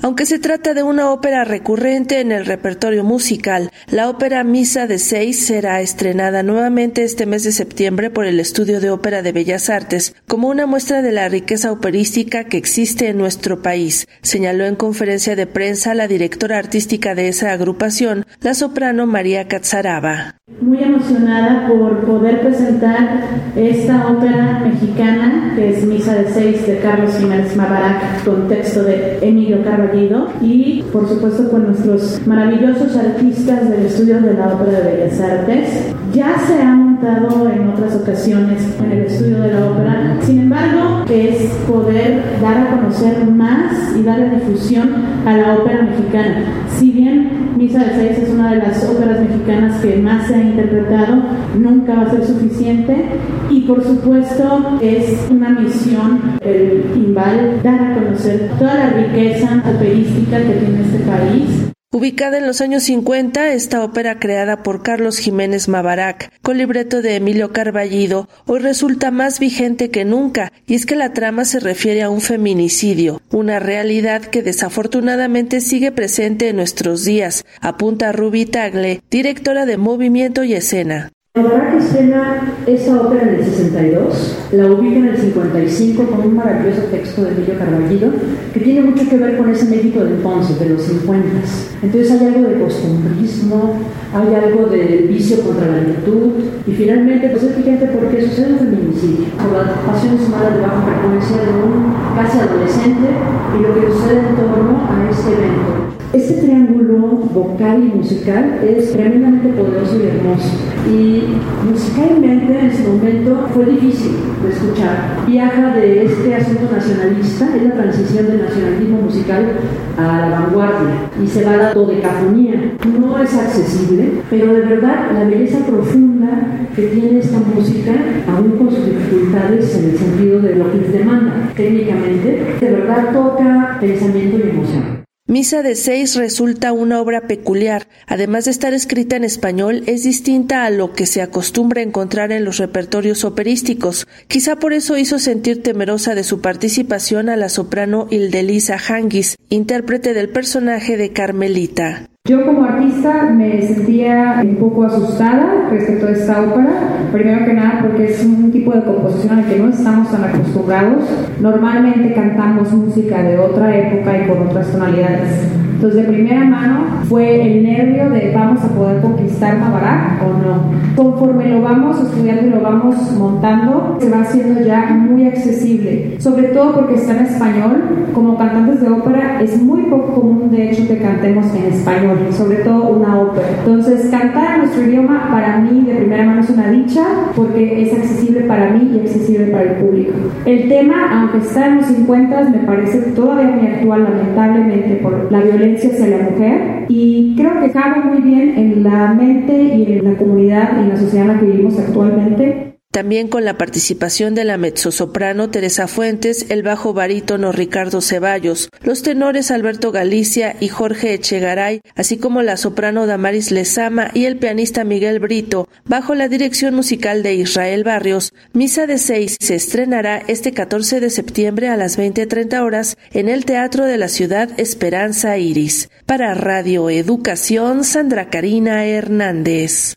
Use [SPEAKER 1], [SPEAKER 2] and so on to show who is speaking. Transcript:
[SPEAKER 1] Aunque se trata de una ópera recurrente en el repertorio musical, la ópera Misa de Seis será estrenada nuevamente este mes de septiembre por el Estudio de Ópera de Bellas Artes como una muestra de la riqueza operística que existe en nuestro país, señaló en conferencia de prensa la directora artística de esa agrupación, la soprano María Catzaraba.
[SPEAKER 2] Muy emocionada por poder presentar esta ópera mexicana que es Misa de Seis de Carlos Jiménez Mabarac con texto de Emilio Y por supuesto con nuestros maravillosos artistas del estudio de la Ópera de Bellas Artes. Ya se ha montado en otras ocasiones en el estudio de la ópera, sin embargo es poder dar a conocer más y darle difusión a la ópera mexicana. Si bien Misa de Seis es una de las óperas mexicanas que más se ha interpretado, nunca va a ser suficiente y por supuesto es una misión el Imbal dar a conocer toda la riqueza que tiene este país
[SPEAKER 1] Ubicada en los años 50, esta ópera creada por Carlos Jiménez Mabarac, con libreto de Emilio Carballido, hoy resulta más vigente que nunca, y es que la trama se refiere a un feminicidio, una realidad que desafortunadamente sigue presente en nuestros días, apunta Ruby Tagle, directora de Movimiento y Escena.
[SPEAKER 3] Mabarac escena esa ópera en el 62, la ubica en el 55 con un maravilloso texto de Emilio Carballido que tiene mucho que ver con ese México de entonces, de los 50. Entonces hay algo de costumbrismo, hay algo del vicio contra la virtud y finalmente pues es vigente porque sucede un feminicidio por las pasiones malas de baja frecuencia de un casi adolescente y lo que sucede en torno a este evento. Este triángulo vocal y musical es tremendamente poderoso y hermoso. Y musicalmente en ese momento fue difícil de escuchar. Viaja de este asunto nacionalista, es la transición del nacionalismo musical a la vanguardia y se va a la dodecafonía. No es accesible, pero de verdad la belleza profunda que tiene esta música, aún con sus dificultades en el sentido de lo que les demanda técnicamente, de verdad toca pensamiento y emoción.
[SPEAKER 1] Misa de seis resulta una obra peculiar. Además de estar escrita en español, es distinta a lo que se acostumbra encontrar en los repertorios operísticos. Quizá por eso hizo sentir temerosa de su participación a la soprano Ildelisa Hangis, intérprete del personaje de Carmelita.
[SPEAKER 4] Yo como artista me sentía un poco asustada respecto a esta ópera, primero que nada porque es un tipo de composición al que no estamos tan acostumbrados. Normalmente cantamos música de otra época y con otras tonalidades. Entonces, de primera mano fue el nervio de vamos a poder conquistar Mabarak o no. Conforme lo vamos estudiando y lo vamos montando, se va haciendo ya muy accesible, sobre todo porque está en español. Como cantantes de ópera es muy poco común, de hecho, que cantemos en español, sobre todo una ópera. Entonces, cantar nuestro idioma para mí de primera mano es una dicha porque es accesible para mí y accesible para el público. El tema, aunque está en los 50, me parece todavía muy actual, lamentablemente, por la violencia hacia la mujer. Y creo que cabe muy bien en la mente y en la comunidad y en la sociedad en la que vivimos
[SPEAKER 1] también con la participación de la mezzosoprano Teresa Fuentes, el bajo barítono Ricardo Ceballos, los tenores Alberto Galicia y Jorge Echegaray, así como la soprano Damaris Lezama y el pianista Miguel Brito, bajo la dirección musical de Israel Barrios. Misa de seis se estrenará este 14 de septiembre a las 20.30 horas en el Teatro de la Ciudad Esperanza Iris. Para Radio Educación, Sandra Karina Hernández.